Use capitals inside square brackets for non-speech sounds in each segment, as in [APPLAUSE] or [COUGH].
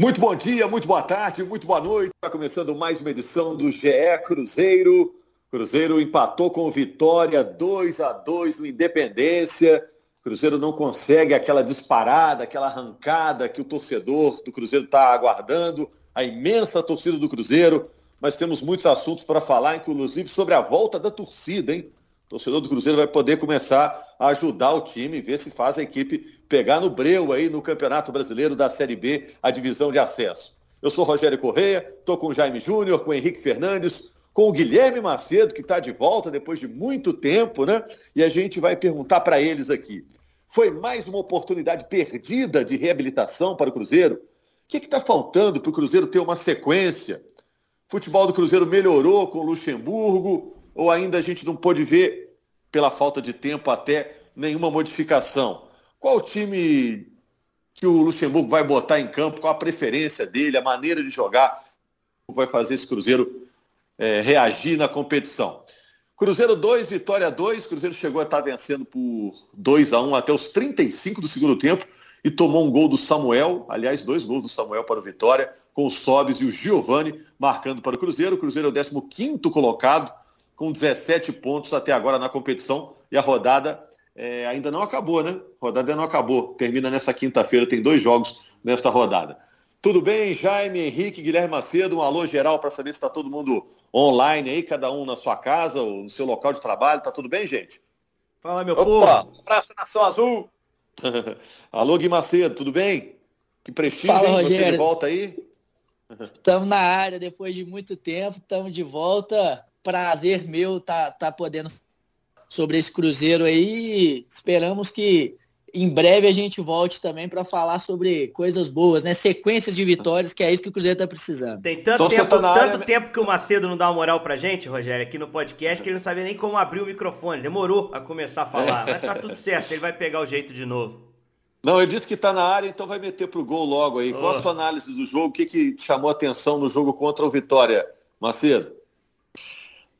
Muito bom dia, muito boa tarde, muito boa noite. Está começando mais uma edição do GE Cruzeiro. Cruzeiro empatou com Vitória 2 a 2 no Independência. Cruzeiro não consegue aquela disparada, aquela arrancada que o torcedor do Cruzeiro está aguardando, a imensa torcida do Cruzeiro. Mas temos muitos assuntos para falar, inclusive sobre a volta da torcida, hein? Torcedor do Cruzeiro vai poder começar a ajudar o time, ver se faz a equipe pegar no breu aí no Campeonato Brasileiro da Série B, a divisão de acesso. Eu sou Rogério Correia, estou com o Jaime Júnior, com o Henrique Fernandes, com o Guilherme Macedo, que está de volta depois de muito tempo, né? E a gente vai perguntar para eles aqui. Foi mais uma oportunidade perdida de reabilitação para o Cruzeiro? O que está faltando para o Cruzeiro ter uma sequência? Futebol do Cruzeiro melhorou com o Luxemburgo? Ou ainda a gente não pôde ver, pela falta de tempo até, nenhuma modificação? Qual time que o Luxemburgo vai botar em campo, qual a preferência dele, a maneira de jogar, vai fazer esse Cruzeiro é, reagir na competição? Cruzeiro 2, Vitória 2. Cruzeiro chegou a estar vencendo por 2 a 1 até os 35 do segundo tempo e tomou um gol do Samuel, aliás, dois gols do Samuel para o Vitória, com o Sobes e o Giovani marcando para o Cruzeiro. O Cruzeiro é o 15 colocado, com 17 pontos até agora na competição e a rodada é, ainda não acabou, né? A rodada ainda não acabou. Termina nessa quinta-feira, tem dois jogos nesta rodada. Tudo bem, Jaime, Henrique, Guilherme Macedo, um alô geral para saber se está todo mundo online aí, cada um na sua casa ou no seu local de trabalho. Tá tudo bem, gente? Fala, meu Opa, povo. Abraço, Nação Azul. [LAUGHS] alô, Gui Macedo, tudo bem? Que prestígio, Fala, hein? Rogério. Você de volta aí? Estamos na área depois de muito tempo, estamos de volta prazer meu tá, tá podendo sobre esse Cruzeiro aí. Esperamos que em breve a gente volte também para falar sobre coisas boas, né? Sequências de vitórias, que é isso que o Cruzeiro está precisando. Tem tanto, tempo, tanto área... tempo que o Macedo não dá uma moral pra gente, Rogério, aqui no podcast, que ele não sabia nem como abrir o microfone. Demorou a começar a falar. Mas tá tudo certo, ele vai pegar o jeito de novo. Não, ele disse que está na área, então vai meter pro gol logo aí. Oh. Qual a sua análise do jogo? O que, que chamou atenção no jogo contra o Vitória, Macedo?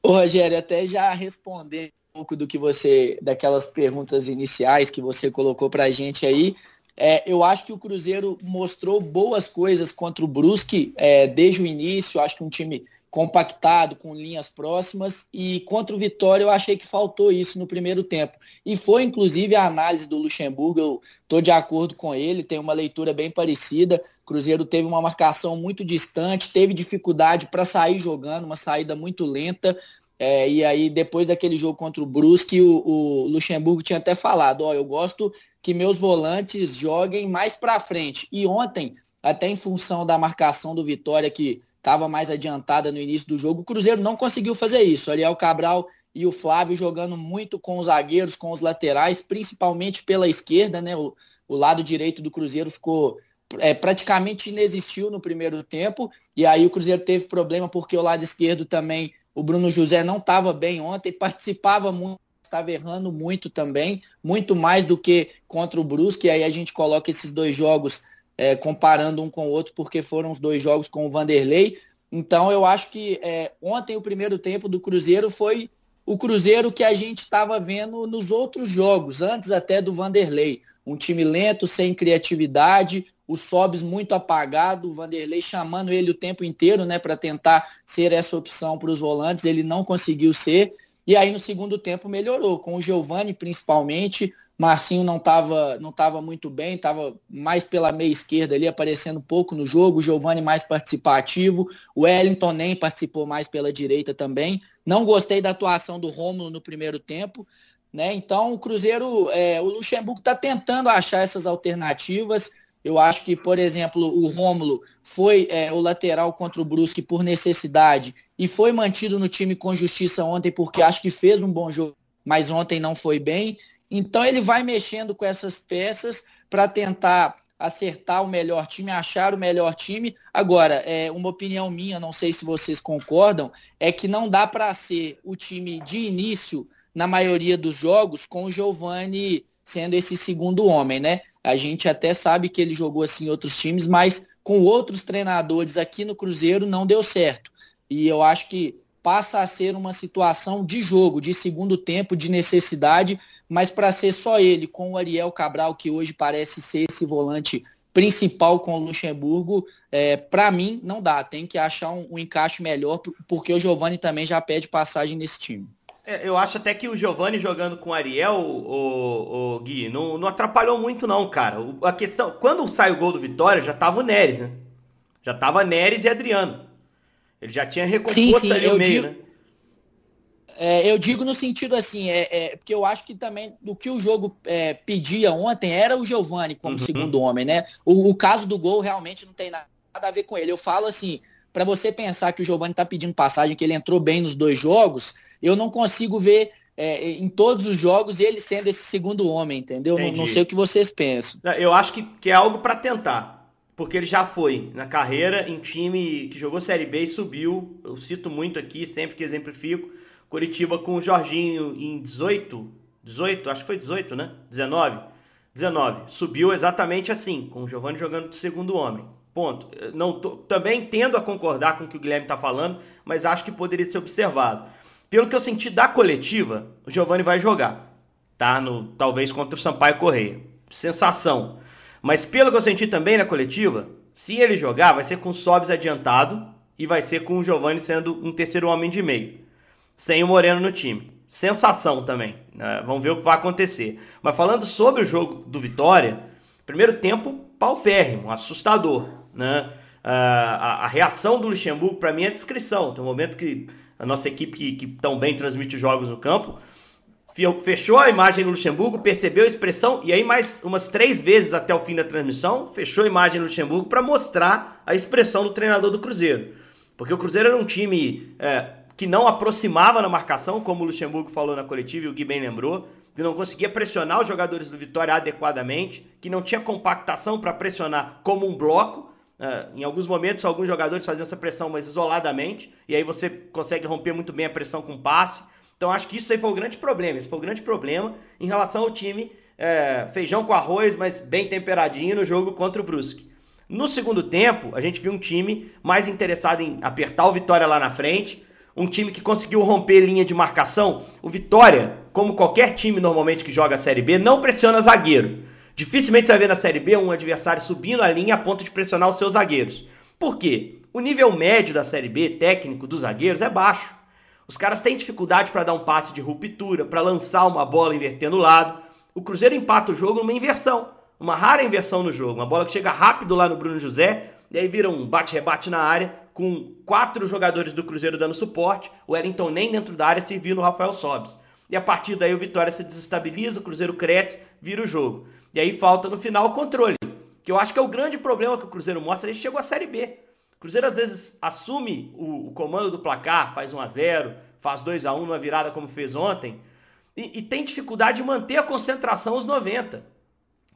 Ô, Rogério, até já respondendo um pouco do que você, daquelas perguntas iniciais que você colocou para a gente aí, é, eu acho que o Cruzeiro mostrou boas coisas contra o Brusque é, desde o início. Acho que um time compactado, com linhas próximas. E contra o Vitória eu achei que faltou isso no primeiro tempo. E foi inclusive a análise do Luxemburgo. Eu estou de acordo com ele, tem uma leitura bem parecida. Cruzeiro teve uma marcação muito distante, teve dificuldade para sair jogando, uma saída muito lenta. É, e aí, depois daquele jogo contra o Brusque, o, o Luxemburgo tinha até falado: Ó, eu gosto que meus volantes joguem mais para frente. E ontem, até em função da marcação do Vitória, que estava mais adiantada no início do jogo, o Cruzeiro não conseguiu fazer isso. Ariel Cabral e o Flávio jogando muito com os zagueiros, com os laterais, principalmente pela esquerda, né? O, o lado direito do Cruzeiro ficou é, praticamente inexistiu no primeiro tempo, e aí o Cruzeiro teve problema porque o lado esquerdo também o Bruno José não estava bem ontem, participava muito, estava errando muito também, muito mais do que contra o Brusque. Aí a gente coloca esses dois jogos é, comparando um com o outro, porque foram os dois jogos com o Vanderlei. Então eu acho que é, ontem o primeiro tempo do Cruzeiro foi o Cruzeiro que a gente estava vendo nos outros jogos, antes até do Vanderlei. Um time lento, sem criatividade, o Sobs muito apagado, o Vanderlei chamando ele o tempo inteiro, né, para tentar ser essa opção para os volantes, ele não conseguiu ser. E aí no segundo tempo melhorou, com o Giovani principalmente, Marcinho não estava não tava muito bem, estava mais pela meia esquerda ali, aparecendo pouco no jogo, Giovani mais participativo, o Wellington nem participou mais pela direita também. Não gostei da atuação do Rômulo no primeiro tempo, né? Então o Cruzeiro, é, o Luxemburgo está tentando achar essas alternativas, eu acho que, por exemplo, o Rômulo foi é, o lateral contra o Brusque por necessidade e foi mantido no time com justiça ontem porque acho que fez um bom jogo, mas ontem não foi bem. Então ele vai mexendo com essas peças para tentar acertar o melhor time, achar o melhor time. Agora, é uma opinião minha, não sei se vocês concordam, é que não dá para ser o time de início na maioria dos jogos com o Giovani sendo esse segundo homem, né? A gente até sabe que ele jogou assim em outros times, mas com outros treinadores aqui no Cruzeiro não deu certo. E eu acho que passa a ser uma situação de jogo, de segundo tempo, de necessidade, mas para ser só ele, com o Ariel Cabral, que hoje parece ser esse volante principal com o Luxemburgo, é, para mim, não dá. Tem que achar um, um encaixe melhor, porque o Giovani também já pede passagem nesse time. É, eu acho até que o Giovani jogando com o Ariel, o, o Gui, não, não atrapalhou muito, não, cara. A questão. Quando sai o gol do Vitória, já tava o Neres, né? Já tava Neres e Adriano. Ele já tinha recomposto sim, sim, ali o meio, digo, né? É, eu digo no sentido assim, é, é, porque eu acho que também o que o jogo é, pedia ontem era o Giovani como uhum. segundo homem, né? O, o, caso do gol realmente não tem nada a ver com ele. Eu falo assim, para você pensar que o Giovani tá pedindo passagem, que ele entrou bem nos dois jogos, eu não consigo ver é, em todos os jogos ele sendo esse segundo homem, entendeu? Não, não, sei o que vocês pensam. Eu acho que, que é algo para tentar porque ele já foi na carreira em time que jogou Série B e subiu. Eu cito muito aqui, sempre que exemplifico, Curitiba com o Jorginho em 18, 18, acho que foi 18, né? 19. 19. Subiu exatamente assim, com o Giovani jogando de segundo homem. Ponto. Não tô, também tendo a concordar com o que o Guilherme está falando, mas acho que poderia ser observado. Pelo que eu senti da coletiva, o Giovani vai jogar, tá? No, talvez contra o Sampaio Correia. Sensação. Mas pelo que eu senti também na coletiva, se ele jogar, vai ser com o Sobs adiantado e vai ser com o Giovani sendo um terceiro homem de meio sem o Moreno no time. Sensação também. Né? Vamos ver o que vai acontecer. Mas falando sobre o jogo do Vitória, primeiro tempo paupérrimo, assustador. Né? a, a, reação do Luxemburgo, para mim, é descrição. Tem um momento que a nossa equipe, que, que tão bem transmite os jogos no campo, fechou a imagem do Luxemburgo, percebeu a expressão e aí mais umas três vezes até o fim da transmissão, fechou a imagem do Luxemburgo para mostrar a expressão do treinador do Cruzeiro. Porque o Cruzeiro era um time é, que não aproximava na marcação, como o Luxemburgo falou na coletiva e o Gui bem lembrou, que não conseguia pressionar os jogadores do Vitória adequadamente, que não tinha compactação para pressionar como um bloco. Uh, em alguns momentos, alguns jogadores faziam essa pressão, mas isoladamente, e aí você consegue romper muito bem a pressão com passe. Então, acho que isso aí foi o grande problema. Esse foi o grande problema em relação ao time é, feijão com arroz, mas bem temperadinho no jogo contra o Brusque. No segundo tempo, a gente viu um time mais interessado em apertar o Vitória lá na frente, um time que conseguiu romper linha de marcação. O Vitória, como qualquer time normalmente que joga a Série B, não pressiona zagueiro. Dificilmente você vai ver na Série B um adversário subindo a linha a ponto de pressionar os seus zagueiros. Por quê? O nível médio da Série B, técnico dos zagueiros, é baixo. Os caras têm dificuldade para dar um passe de ruptura, para lançar uma bola invertendo o lado. O Cruzeiro empata o jogo numa inversão, uma rara inversão no jogo. Uma bola que chega rápido lá no Bruno José, e aí vira um bate-rebate na área com quatro jogadores do Cruzeiro dando suporte, o Wellington nem dentro da área servindo o Rafael Sobes. E a partir daí o Vitória se desestabiliza, o Cruzeiro cresce, vira o jogo. E aí falta no final o controle, que eu acho que é o grande problema que o Cruzeiro mostra, ele chegou à Série B. O Cruzeiro às vezes assume o, o comando do placar, faz 1 a 0 faz 2 a 1 numa virada como fez ontem, e, e tem dificuldade de manter a concentração aos 90.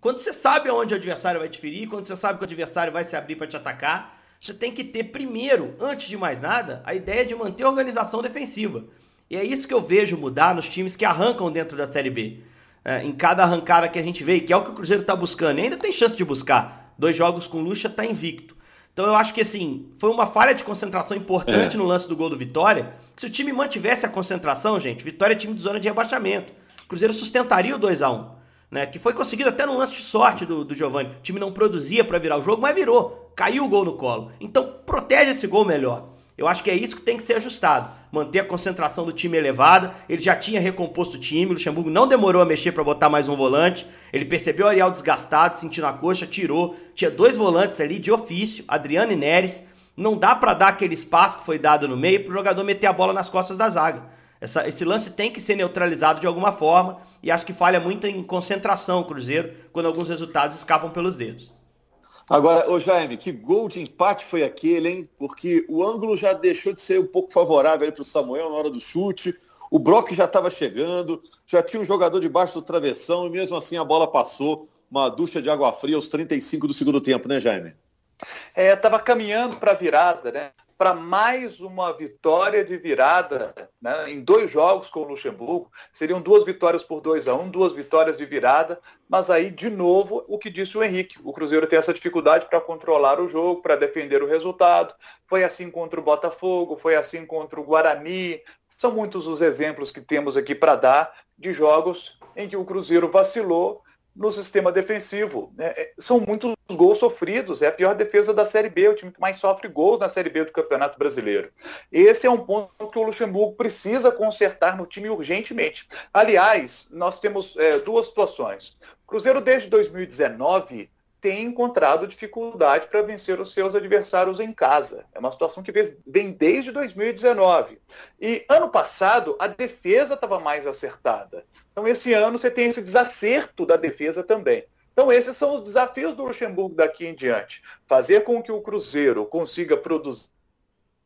Quando você sabe aonde o adversário vai te ferir, quando você sabe que o adversário vai se abrir para te atacar, você tem que ter primeiro, antes de mais nada, a ideia de manter a organização defensiva. E é isso que eu vejo mudar nos times que arrancam dentro da Série B. É, em cada arrancada que a gente vê, que é o que o Cruzeiro está buscando, e ainda tem chance de buscar. Dois jogos com Lucha está invicto. Então eu acho que assim, foi uma falha de concentração importante é. no lance do gol do Vitória. se o time mantivesse a concentração, gente, Vitória é time de zona de rebaixamento. O Cruzeiro sustentaria o 2 a 1 né? Que foi conseguido até no lance de sorte do, do Giovani. O time não produzia para virar o jogo, mas virou. Caiu o gol no colo. Então protege esse gol melhor. Eu acho que é isso que tem que ser ajustado. Manter a concentração do time elevada. Ele já tinha recomposto o time. O Luxemburgo não demorou a mexer para botar mais um volante. Ele percebeu o Ariel desgastado, sentindo a coxa, tirou. Tinha dois volantes ali de ofício, Adriano e Neres. Não dá para dar aquele espaço que foi dado no meio para o jogador meter a bola nas costas da zaga. Essa, esse lance tem que ser neutralizado de alguma forma e acho que falha muito em concentração o Cruzeiro quando alguns resultados escapam pelos dedos. Agora, ô Jaime, que gol de empate foi aquele, hein? Porque o ângulo já deixou de ser um pouco favorável para o Samuel na hora do chute. O Brock já estava chegando, já tinha um jogador debaixo do travessão e mesmo assim a bola passou. Uma ducha de água fria aos 35 do segundo tempo, né, Jaime? É, estava caminhando para a virada, né? Para mais uma vitória de virada né, em dois jogos com o Luxemburgo. Seriam duas vitórias por 2 a 1 um, duas vitórias de virada, mas aí, de novo, o que disse o Henrique. O Cruzeiro tem essa dificuldade para controlar o jogo, para defender o resultado. Foi assim contra o Botafogo, foi assim contra o Guarani. São muitos os exemplos que temos aqui para dar de jogos em que o Cruzeiro vacilou no sistema defensivo. É, são muitos gols sofridos, é a pior defesa da Série B, o time que mais sofre gols na Série B do Campeonato Brasileiro. Esse é um ponto que o Luxemburgo precisa consertar no time urgentemente. Aliás, nós temos é, duas situações. O Cruzeiro, desde 2019, tem encontrado dificuldade para vencer os seus adversários em casa. É uma situação que vem desde 2019. E ano passado, a defesa estava mais acertada. Então, esse ano você tem esse desacerto da defesa também. Então, esses são os desafios do Luxemburgo daqui em diante. Fazer com que o Cruzeiro consiga produzir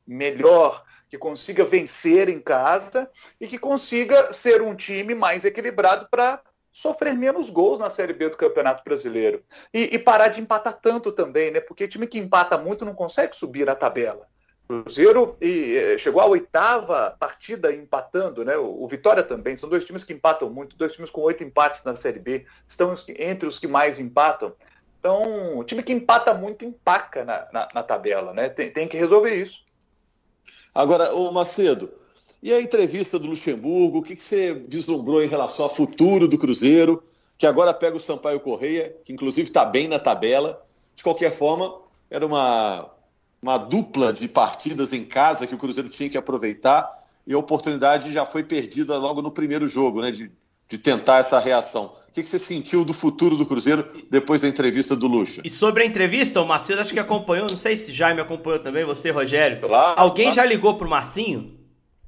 melhor, que consiga vencer em casa e que consiga ser um time mais equilibrado para sofrer menos gols na Série B do Campeonato Brasileiro. E, e, parar de empatar tanto também, né? Porque time que empata muito não consegue subir na tabela. Cruzeiro e, eh, chegou à oitava partida empatando, né? O, Vitória também. São dois times que empatam muito, dois times com oito empates na Série B. Estão entre os que mais empatam. Então, o time que empata muito empaca na, na, na tabela, né? Tem, tem, que resolver isso. Agora, o Macedo, e a entrevista do Luxemburgo, o que, que você vislumbrou em relação ao futuro do Cruzeiro, que agora pega o Sampaio Correia, que inclusive está bem na tabela. De qualquer forma, era uma uma dupla de partidas em casa que o Cruzeiro tinha que aproveitar e a oportunidade já foi perdida logo no primeiro jogo, né? De, de tentar essa reação. O que, você sentiu do futuro do Cruzeiro depois da entrevista do Lucha? E sobre a entrevista, o Marcinho acho que acompanhou, não sei se Jaime acompanhou também, você, Rogério. Claro, Alguém claro. já ligou pro Marcinho?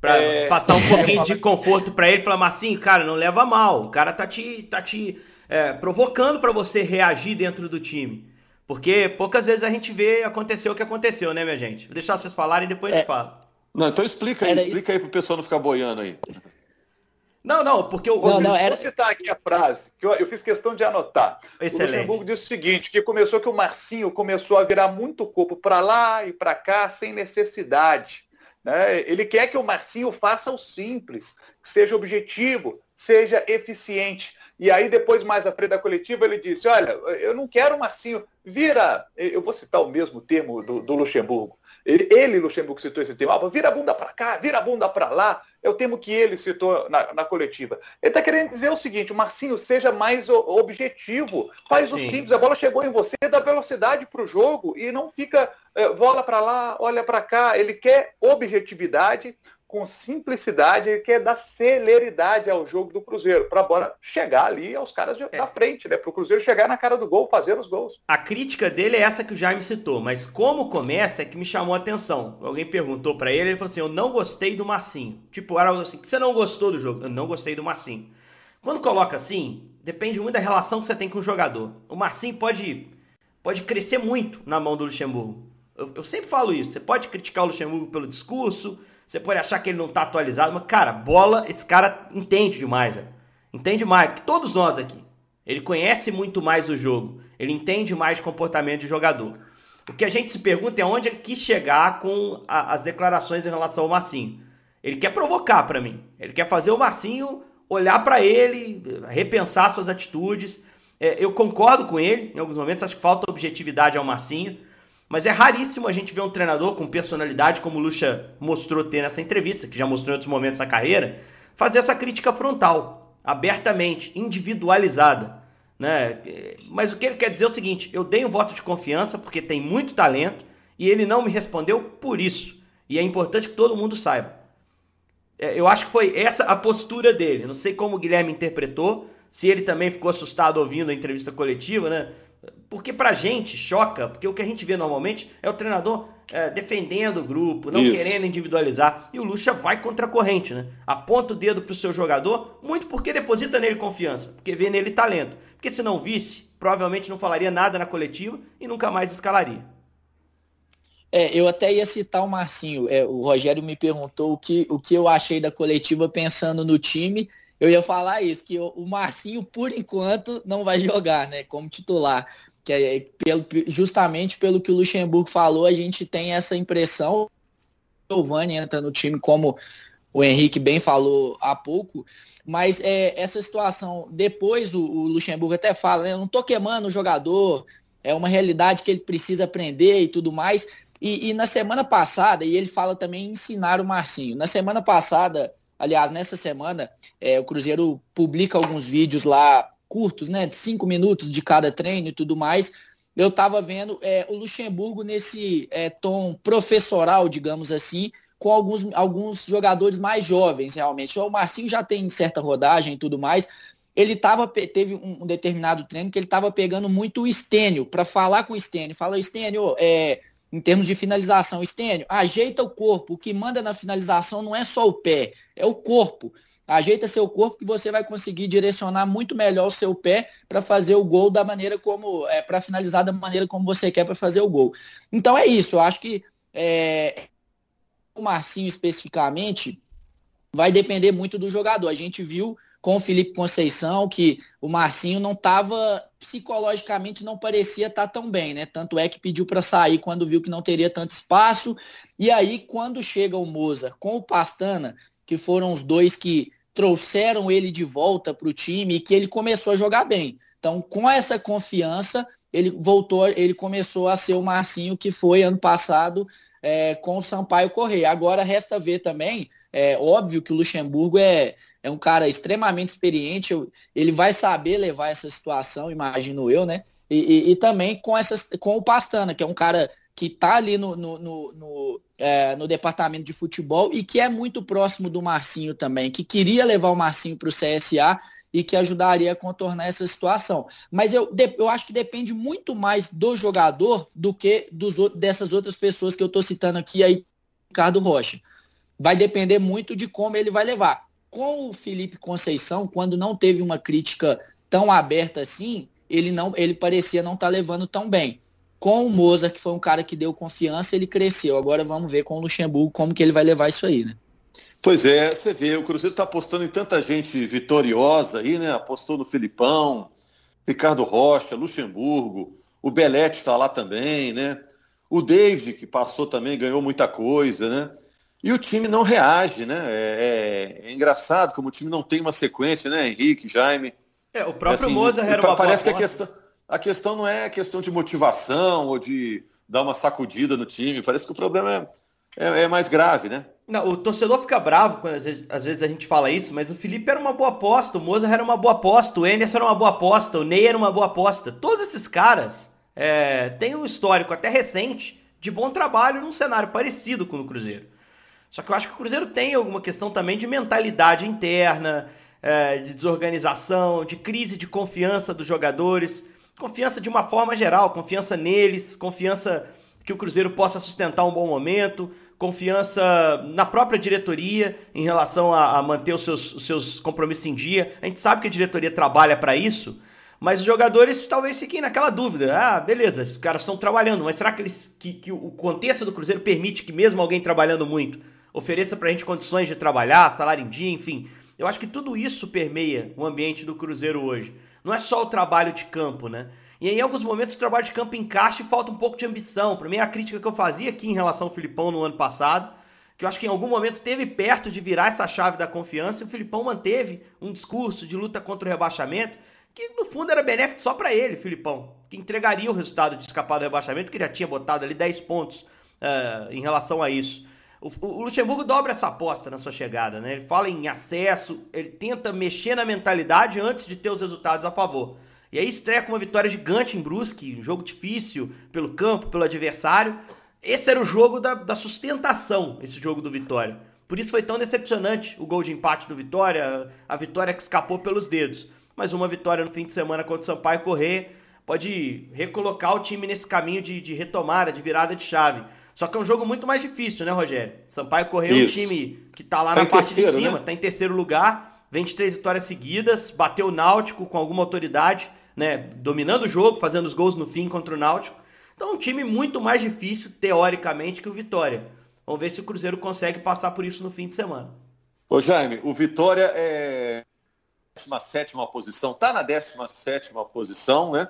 Pra é... passar um pouquinho de conforto para ele, falar, Marcinho, cara, não leva mal. O cara tá te, tá te é, provocando para você reagir dentro do time. Porque poucas vezes a gente vê acontecer o que aconteceu, né, minha gente? Vou deixar vocês falarem e depois é. a gente fala. Não, então explica aí, Era explica isso... aí pro pessoal não ficar boiando aí. Não, não, porque o. Não, não, era... Vou citar aqui a frase, que eu, eu fiz questão de anotar. Excelente. O Luxemburgo disse o seguinte: que começou que o Marcinho começou a virar muito corpo para lá e para cá sem necessidade. Né? Ele quer que o Marcinho faça o simples, que seja objetivo, seja eficiente. E aí, depois, mais à frente da coletiva, ele disse: Olha, eu não quero o Marcinho. Vira, eu vou citar o mesmo termo do, do Luxemburgo. Ele, ele, Luxemburgo, citou esse termo: ah, vira a bunda para cá, vira a bunda para lá. É o termo que ele citou na, na coletiva. Ele está querendo dizer o seguinte: o Marcinho seja mais objetivo, faz Sim. o simples. A bola chegou em você, dá velocidade para o jogo e não fica é, bola para lá, olha para cá. Ele quer objetividade com simplicidade, ele quer dar celeridade ao jogo do Cruzeiro, para bora chegar ali aos caras de, é. da frente, né? Para o Cruzeiro chegar na cara do gol, fazer os gols. A crítica dele é essa que o Jaime citou, mas como começa é que me chamou a atenção. Alguém perguntou para ele, ele falou assim: Eu não gostei do Marcinho. Tipo, era algo assim: você não gostou do jogo? Eu não gostei do Marcinho. Quando coloca assim, depende muito da relação que você tem com o jogador. O Marcinho pode, pode crescer muito na mão do Luxemburgo. Eu, eu sempre falo isso. Você pode criticar o Luxemburgo pelo discurso você pode achar que ele não tá atualizado, mas, cara, bola, esse cara entende demais. Entende mais, que todos nós aqui. Ele conhece muito mais o jogo. Ele entende mais o comportamento de jogador. O que a gente se pergunta é onde ele quis chegar com a, as declarações em relação ao Marcinho. Ele quer provocar para mim. Ele quer fazer o Marcinho olhar para ele, repensar suas atitudes. É, eu concordo com ele em alguns momentos, acho que falta objetividade ao Marcinho. Mas é raríssimo a gente ver um treinador com personalidade, como o Lucha mostrou ter nessa entrevista, que já mostrou em outros momentos da carreira, fazer essa crítica frontal, abertamente, individualizada. Né? Mas o que ele quer dizer é o seguinte: eu dei um voto de confiança porque tem muito talento e ele não me respondeu por isso. E é importante que todo mundo saiba. É, eu acho que foi essa a postura dele. Não sei como o Guilherme interpretou, se ele também ficou assustado ouvindo a entrevista coletiva, né? Porque pra gente choca, porque o que a gente vê normalmente é o treinador é, defendendo o grupo, não Isso. querendo individualizar. E o Lucha vai contra a corrente, né? Aponta o dedo pro seu jogador, muito porque deposita nele confiança, porque vê nele talento. Porque se não visse, provavelmente não falaria nada na coletiva e nunca mais escalaria. É, eu até ia citar o Marcinho. É, o Rogério me perguntou o que, o que eu achei da coletiva pensando no time eu ia falar isso, que o Marcinho, por enquanto, não vai jogar, né, como titular. Que é pelo, justamente pelo que o Luxemburgo falou, a gente tem essa impressão. O Giovanni entra no time, como o Henrique bem falou há pouco, mas é, essa situação, depois o, o Luxemburgo até fala, né, eu não tô queimando o jogador, é uma realidade que ele precisa aprender e tudo mais. E, e, na semana passada, e ele fala também ensinar o Marcinho. Na semana passada, Aliás, nessa semana, é, o Cruzeiro publica alguns vídeos lá curtos, né? De cinco minutos de cada treino e tudo mais. Eu estava vendo é, o Luxemburgo nesse é, tom professoral, digamos assim, com alguns, alguns jogadores mais jovens, realmente. O Marcinho já tem certa rodagem e tudo mais. Ele tava, teve um, um determinado treino que ele estava pegando muito o Estênio, para falar com o Estênio. Fala, Estênio, é, em termos de finalização, Estênio, ajeita o corpo. O que manda na finalização não é só o pé, é o corpo. Ajeita seu corpo que você vai conseguir direcionar muito melhor o seu pé para fazer o gol da maneira como, é, para finalizar da maneira como você quer para fazer o gol. Então é isso, eu acho que é, o Marcinho especificamente vai depender muito do jogador. A gente viu com o Felipe Conceição que o Marcinho não estava psicologicamente não parecia estar tá tão bem, né? Tanto é que pediu para sair quando viu que não teria tanto espaço. E aí quando chega o Moza com o Pastana, que foram os dois que trouxeram ele de volta para o time e que ele começou a jogar bem. Então, com essa confiança, ele voltou, ele começou a ser o Marcinho que foi ano passado é, com o Sampaio Correia. Agora resta ver também, é óbvio que o Luxemburgo é, é um cara extremamente experiente, ele vai saber levar essa situação, imagino eu, né? E, e, e também com, essas, com o Pastana, que é um cara que está ali no, no, no, no, é, no, departamento de futebol e que é muito próximo do Marcinho também, que queria levar o Marcinho para o CSA e que ajudaria a contornar essa situação. Mas eu, eu acho que depende muito mais do jogador do que dos, dessas outras pessoas que eu estou citando aqui, aí, Ricardo Rocha. Vai depender muito de como ele vai levar. Com o Felipe Conceição, quando não teve uma crítica tão aberta assim, ele não ele parecia não estar tá levando tão bem com o Mozart, que foi um cara que deu confiança, ele cresceu. Agora vamos ver com o Luxemburgo como que ele vai levar isso aí, né? Pois é, você vê, o Cruzeiro está apostando em tanta gente vitoriosa aí, né? Apostou no Filipão, Ricardo Rocha, Luxemburgo, o Belete está lá também, né? O David, que passou também, ganhou muita coisa, né? E o time não reage, né? É, é, é engraçado como o time não tem uma sequência, né? Henrique, Jaime. É, o próprio assim, Mozart era uma Parece que a questão a questão não é questão de motivação ou de dar uma sacudida no time. Parece que o problema é, é, é mais grave, né? Não, o torcedor fica bravo quando às vezes, às vezes, a gente fala isso, mas o Felipe era uma boa aposta, o Mozart era uma boa aposta, o Anderson era uma boa aposta, o Ney era uma boa aposta. Todos esses caras é, têm um histórico até recente de bom trabalho num cenário parecido com o Cruzeiro. Só que eu acho que o Cruzeiro tem alguma questão também de mentalidade interna, é, de desorganização, de crise de confiança dos jogadores. Confiança de uma forma geral, confiança neles, confiança que o Cruzeiro possa sustentar um bom momento, confiança na própria diretoria em relação a, a manter os seus, os seus compromissos em dia. A gente sabe que a diretoria trabalha para isso, mas os jogadores talvez fiquem naquela dúvida. Ah, beleza, os caras estão trabalhando, mas será que, eles, que, que o contexto do Cruzeiro permite que mesmo alguém trabalhando muito ofereça para a gente condições de trabalhar, salário em dia, enfim. Eu acho que tudo isso permeia o ambiente do Cruzeiro hoje. Não é só o trabalho de campo, né? E em alguns momentos o trabalho de campo encaixa e falta um pouco de ambição. Para mim, a crítica que eu fazia aqui em relação ao Filipão no ano passado, que eu acho que em algum momento teve perto de virar essa chave da confiança, e o Filipão manteve um discurso de luta contra o rebaixamento, que no fundo era benéfico só para ele, Filipão, que entregaria o resultado de escapar do rebaixamento, que ele já tinha botado ali 10 pontos uh, em relação a isso. O, o, Luxemburgo dobra essa aposta na sua chegada, né? Ele fala em acesso, ele tenta mexer na mentalidade antes de ter os resultados a favor. E aí estreia com uma vitória gigante em Brusque, um jogo difícil pelo campo, pelo adversário. Esse era o jogo da, da sustentação, esse jogo do Vitória. Por isso foi tão decepcionante o gol de empate do Vitória, a vitória que escapou pelos dedos. Mas uma vitória no fim de semana contra o Sampaio Correr pode recolocar o time nesse caminho de, de retomada, de virada de chave. Só que é um jogo muito mais difícil, né, Rogério? Sampaio Correia é um time que tá lá tá na parte terceiro, de cima, né? tá em terceiro lugar, 23 vitórias seguidas, bateu o Náutico com alguma autoridade, né, dominando o jogo, fazendo os gols no fim contra o Náutico. Então, é um time muito mais difícil, teoricamente, que o Vitória. Vamos ver se o Cruzeiro consegue passar por isso no fim de semana. Ô Jaime, o Vitória é 17 posição, tá na 17 posição, né?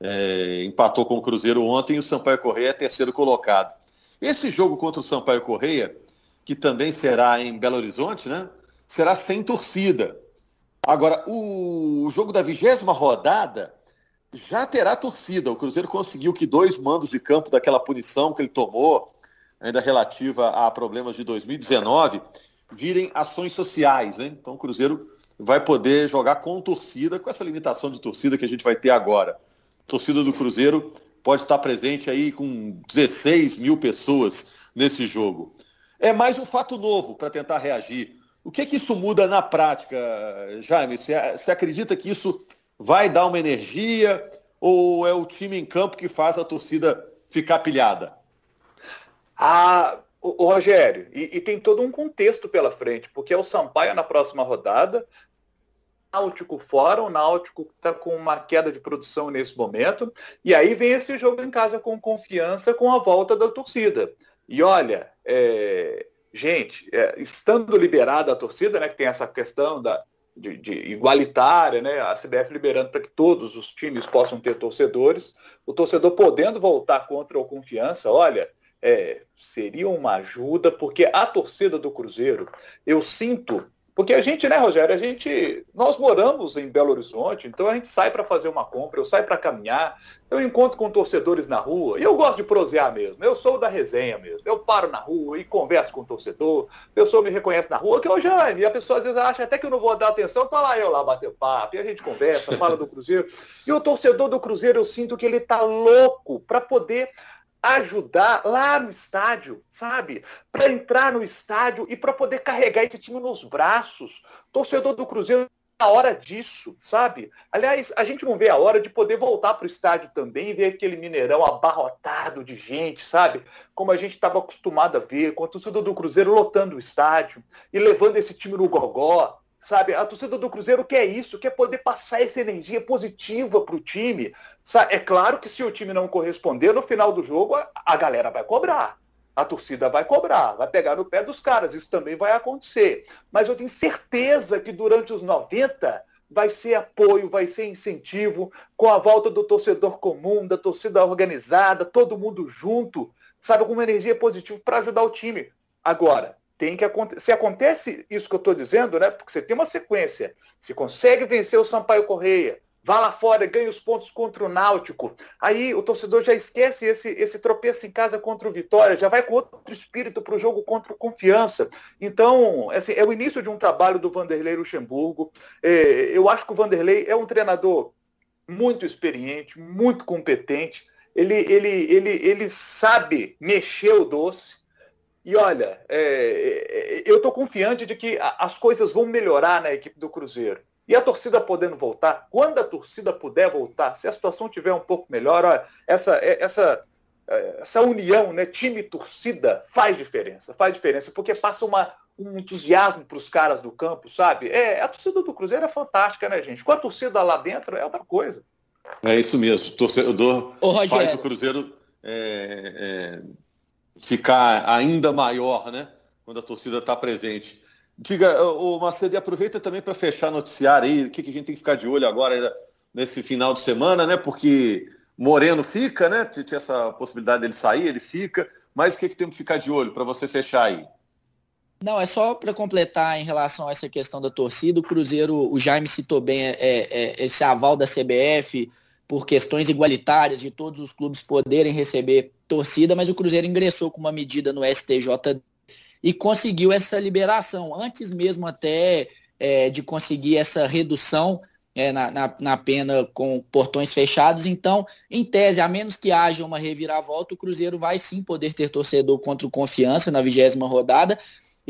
É, empatou com o Cruzeiro ontem e o Sampaio Correia é terceiro colocado. Esse jogo contra o Sampaio Correia, que também será em Belo Horizonte, né? Será sem torcida. Agora, o jogo da vigésima rodada já terá torcida. O Cruzeiro conseguiu que dois mandos de campo daquela punição que ele tomou, ainda relativa a problemas de 2019, virem ações sociais. Né? Então o Cruzeiro vai poder jogar com torcida, com essa limitação de torcida que a gente vai ter agora. Torcida do Cruzeiro pode estar presente aí com 16 mil pessoas nesse jogo. É mais um fato novo para tentar reagir. O que, que isso muda na prática, Jaime? Você acredita que isso vai dar uma energia ou é o time em campo que faz a torcida ficar pilhada? Ah, o, o Rogério, e, e, tem todo um contexto pela frente, porque é o Sampaio na próxima rodada, Náutico fora, o Náutico está com uma queda de produção nesse momento, e aí vem esse jogo em casa com confiança com a volta da torcida. E olha, é, gente, é, estando liberada a torcida, né, que tem essa questão da, de, de, igualitária, né, a CBF liberando para que todos os times possam ter torcedores, o torcedor podendo voltar contra o confiança, olha, é, seria uma ajuda, porque a torcida do Cruzeiro, eu sinto porque a gente, né, Rogério, a gente, nós moramos em Belo Horizonte, então a gente sai para fazer uma compra, eu saio para caminhar, eu encontro com torcedores na rua, e eu gosto de prosear mesmo, eu sou da resenha mesmo, eu paro na rua e converso com o torcedor, a pessoa me reconhece na rua, que é o Jaime, e a pessoa às vezes acha até que eu não vou dar atenção, tá lá eu lá bater papo, e a gente conversa, fala do Cruzeiro, e o torcedor do Cruzeiro, eu sinto que ele tá louco para poder ajudar lá no estádio, sabe? Para entrar no estádio e para poder carregar esse time nos braços. Torcedor do Cruzeiro a hora disso, sabe? Aliás, a gente não vê a hora de poder voltar para o estádio também e ver aquele Mineirão abarrotado de gente, sabe? Como a gente estava acostumado a ver, com a torcida do Cruzeiro lotando o estádio e levando esse time no gogó, Sabe, a torcida do Cruzeiro quer isso, quer poder passar essa energia positiva para o time. Sabe? É claro que se o time não corresponder, no final do jogo, a, a galera vai cobrar. A torcida vai cobrar, vai pegar no pé dos caras. Isso também vai acontecer. Mas eu tenho certeza que durante os 90 vai ser apoio, vai ser incentivo, com a volta do torcedor comum, da torcida organizada, todo mundo junto, sabe, com uma energia positiva para ajudar o time. Agora, tem que acontecer. Se acontece isso que eu estou dizendo, né? Porque você tem uma sequência, se consegue vencer o Sampaio Correia, vá lá fora ganha os pontos contra o Náutico. Aí o torcedor já esquece esse, esse tropeço em casa contra o Vitória, já vai com outro espírito para o jogo contra o Confiança. Então, assim, é o início de um trabalho do Vanderlei Luxemburgo. É, eu acho que o Vanderlei é um treinador muito experiente, muito competente. Ele, ele, ele, ele sabe mexer o doce. E olha, é, é eu estou confiante de que as coisas vão melhorar na equipe do Cruzeiro. E a torcida podendo voltar, quando a torcida puder voltar, se a situação tiver um pouco melhor, olha, essa, é, essa, é, essa união, né, time-torcida, faz diferença, faz diferença, porque passa uma, um entusiasmo para os caras do campo, sabe? É, a torcida do Cruzeiro é fantástica, né, gente? Com a torcida lá dentro é outra coisa. É isso mesmo, o torcedor faz o Cruzeiro é, é ficar ainda maior, né? Quando a torcida está presente. Diga, o Macedo, aproveita também para fechar noticiário aí, o que, que a gente tem que ficar de olho agora nesse final de semana, né? Porque Moreno fica, né? Tinha essa possibilidade dele sair, ele fica. Mas o que, que tem que ficar de olho para você fechar aí? Não, é só para completar em relação a essa questão da torcida. O Cruzeiro, o Jaime citou bem é, é, esse aval da CBF por questões igualitárias de todos os clubes poderem receber torcida, mas o Cruzeiro ingressou com uma medida no STJ e conseguiu essa liberação, antes mesmo até é, de conseguir essa redução é, na, na, na, pena com portões fechados. Então, em tese, a menos que haja uma reviravolta, o Cruzeiro vai sim poder ter torcedor contra o Confiança na vigésima rodada.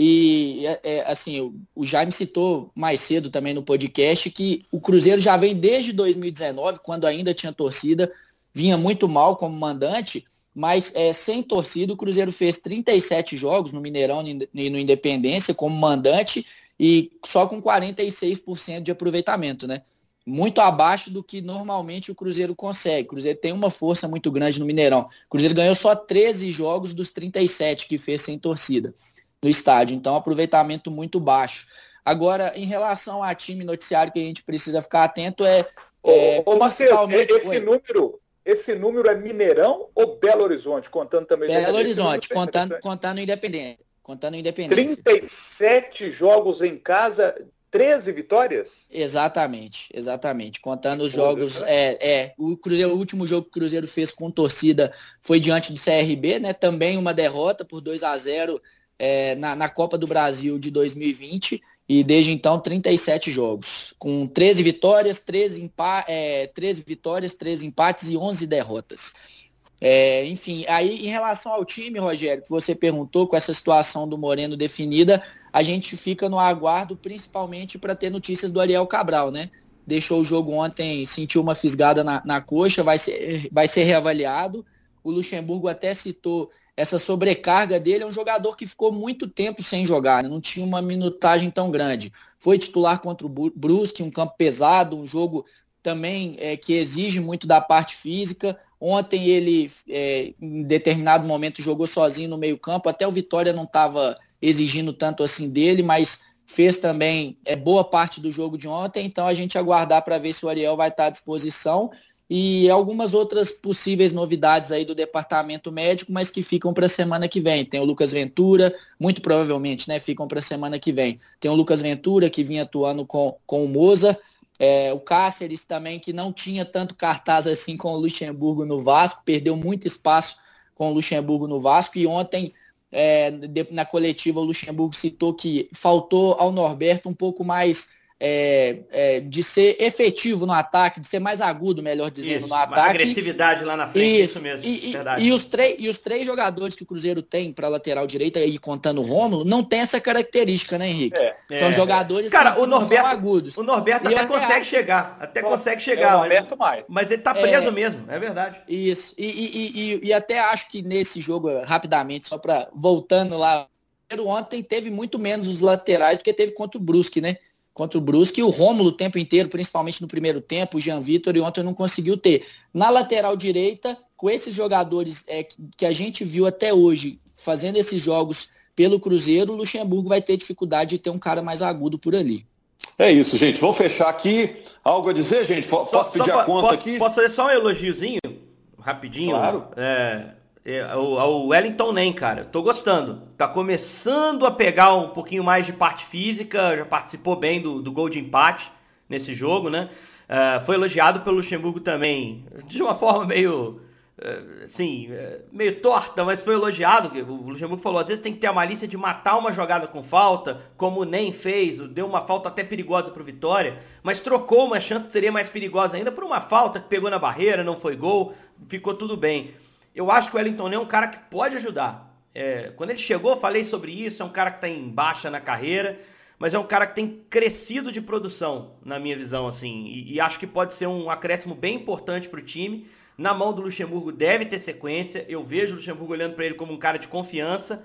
E, é, é assim, o, Jaime citou mais cedo também no podcast que o Cruzeiro já vem desde 2019, quando ainda tinha torcida, vinha muito mal como mandante, mas é, sem torcida, o Cruzeiro fez 37 jogos no Mineirão e no Independência como mandante e só com 46% de aproveitamento, né? Muito abaixo do que normalmente o Cruzeiro consegue. O Cruzeiro tem uma força muito grande no Mineirão. O Cruzeiro ganhou só 13 jogos dos 37 que fez sem torcida no estádio, então aproveitamento muito baixo. Agora, em relação a time noticiário que a gente precisa ficar atento é. é ô, ô Marcelo, esse número, esse número é Mineirão ou Belo Horizonte, contando também Belo Horizonte, contando, contando Independência. Contando Independência. 37 jogos em casa, 13 vitórias? Exatamente, exatamente. Contando os Pô, jogos. Né? É, é, o, Cruzeiro, o último jogo que o Cruzeiro fez com torcida foi diante do CRB, né? Também uma derrota por 2 a 0 é, na, na Copa do Brasil de 2020. e desde então 37 jogos, com 13 vitórias, 13, empa é, 13 vitórias, 13 empates e 11 derrotas. É, enfim, aí em relação ao time, Rogério, que você perguntou, com essa situação do Moreno definida, a gente fica no aguardo principalmente para ter notícias do Ariel Cabral, né? Deixou o jogo ontem, sentiu uma fisgada na, na coxa, vai ser, vai ser reavaliado. O Luxemburgo até citou essa sobrecarga dele é um jogador que ficou muito tempo sem jogar, né? não tinha uma minutagem tão grande. Foi titular contra o Brusque, um campo pesado, um jogo também é, que exige muito da parte física. Ontem ele, é, em determinado momento, jogou sozinho no meio campo, até o Vitória não estava exigindo tanto assim dele, mas fez também é, boa parte do jogo de ontem, então a gente aguardar para ver se o Ariel vai estar à disposição e algumas outras possíveis novidades aí do departamento médico, mas que ficam para a semana que vem. Tem o Lucas Ventura, muito provavelmente, né? Ficam para a semana que vem. Tem o Lucas Ventura, que vinha atuando com, com o Moza. É, o Cáceres também, que não tinha tanto cartaz assim com o Luxemburgo no Vasco, perdeu muito espaço com o Luxemburgo no Vasco. E ontem, é, na coletiva, o Luxemburgo citou que faltou ao Norberto um pouco mais é, é, de ser efetivo no ataque, de ser mais agudo, melhor dizendo, isso, no ataque. agressividade lá na frente, isso, isso mesmo. E, verdade. E, os três, e os três jogadores que o Cruzeiro tem para lateral direita, e contando o Rômulo, não tem essa característica, né, Henrique? É, São é, jogadores Cara, que o Norberto, são agudos. O Norberto até, até consegue acho. chegar, até consegue chegar. o Norberto mas, mais. Mas ele tá preso mesmo, é verdade. Isso, e, e, até acho que nesse jogo, rapidamente, só para voltando lá, ontem teve muito menos os laterais do que teve contra o Brusque, né? Contra o Brusque, e o Rômulo o tempo inteiro, principalmente no primeiro tempo, o Jean Vitor e ontem não conseguiu ter. Na lateral direita, com esses jogadores é, que a gente viu até hoje fazendo esses jogos pelo Cruzeiro, o Luxemburgo vai ter dificuldade de ter um cara mais agudo por ali. É isso, gente. Vamos fechar aqui. Algo a dizer, gente? Posso só, pedir só a conta posso, aqui? Posso fazer só um elogiozinho? Rapidinho? Claro. É, é, o, Wellington Nem, cara. Tô gostando. Tá começando a pegar um pouquinho mais de parte física, já participou bem do, do gol de empate nesse jogo, né? Uh, foi elogiado pelo Luxemburgo também, de uma forma meio. Uh, assim, uh, meio torta, mas foi elogiado. O Luxemburgo falou: às vezes tem que ter a malícia de matar uma jogada com falta, como o Nem fez, deu uma falta até perigosa pro Vitória, mas trocou uma chance que seria mais perigosa ainda por uma falta que pegou na barreira, não foi gol, ficou tudo bem. Eu acho que o Wellington é um cara que pode ajudar. É, quando ele chegou, falei sobre isso. É um cara que está em baixa na carreira, mas é um cara que tem crescido de produção, na minha visão, assim. E, e acho que pode ser um acréscimo bem importante para o time. Na mão do Luxemburgo deve ter sequência. Eu vejo o Luxemburgo olhando para ele como um cara de confiança.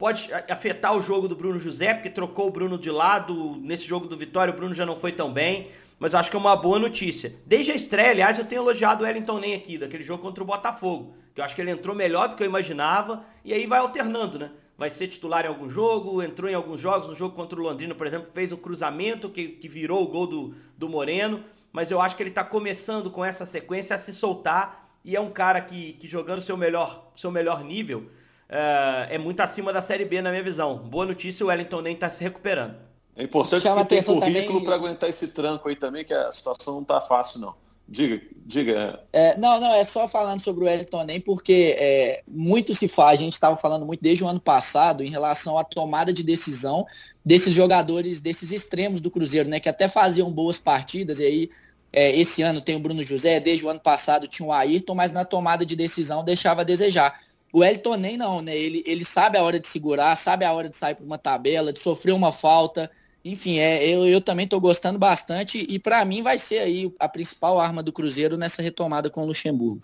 Pode afetar o jogo do Bruno José, porque trocou o Bruno de lado. Nesse jogo do Vitória, o Bruno já não foi tão bem mas acho que é uma boa notícia. Desde a estreia, aliás, eu tenho elogiado o Wellington Nem aqui, daquele jogo contra o Botafogo, que eu acho que ele entrou melhor do que eu imaginava, e aí vai alternando, né? Vai ser titular em algum jogo, entrou em alguns jogos, no jogo contra o Londrina, por exemplo, fez um cruzamento que, que virou o gol do, do Moreno, mas eu acho que ele está começando com essa sequência a se soltar, e é um cara que, que jogando seu melhor, seu melhor nível, é muito acima da Série B, na minha visão. Boa notícia, o Wellington Nem está se recuperando. É importante Chama que tenha currículo para aguentar esse tranco aí também, que a situação não está fácil, não. Diga, diga. É, não, não, é só falando sobre o Elton nem porque é, muito se faz, a gente estava falando muito desde o ano passado em relação à tomada de decisão desses jogadores, desses extremos do Cruzeiro, né? Que até faziam boas partidas, e aí é, esse ano tem o Bruno José, desde o ano passado tinha o Ayrton, mas na tomada de decisão deixava a desejar. O Elton nem não, né? Ele, ele sabe a hora de segurar, sabe a hora de sair para uma tabela, de sofrer uma falta, enfim, é, eu, eu também estou gostando bastante e para mim vai ser aí a principal arma do Cruzeiro nessa retomada com o Luxemburgo.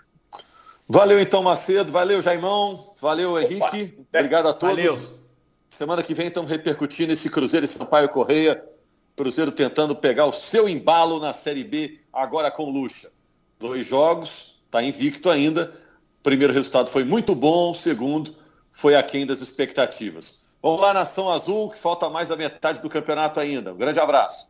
Valeu então, Macedo. Valeu, Jaimão. Valeu, Henrique. Opa. Obrigado a todos. Valeu. Semana que vem estamos repercutindo esse Cruzeiro e Sampaio Correia. Cruzeiro tentando pegar o seu embalo na Série B, agora com Luxa. Dois jogos, está invicto ainda. Primeiro resultado foi muito bom, o segundo foi aquém das expectativas. Vamos lá, Nação Azul, que falta mais da metade do campeonato ainda. Um grande abraço.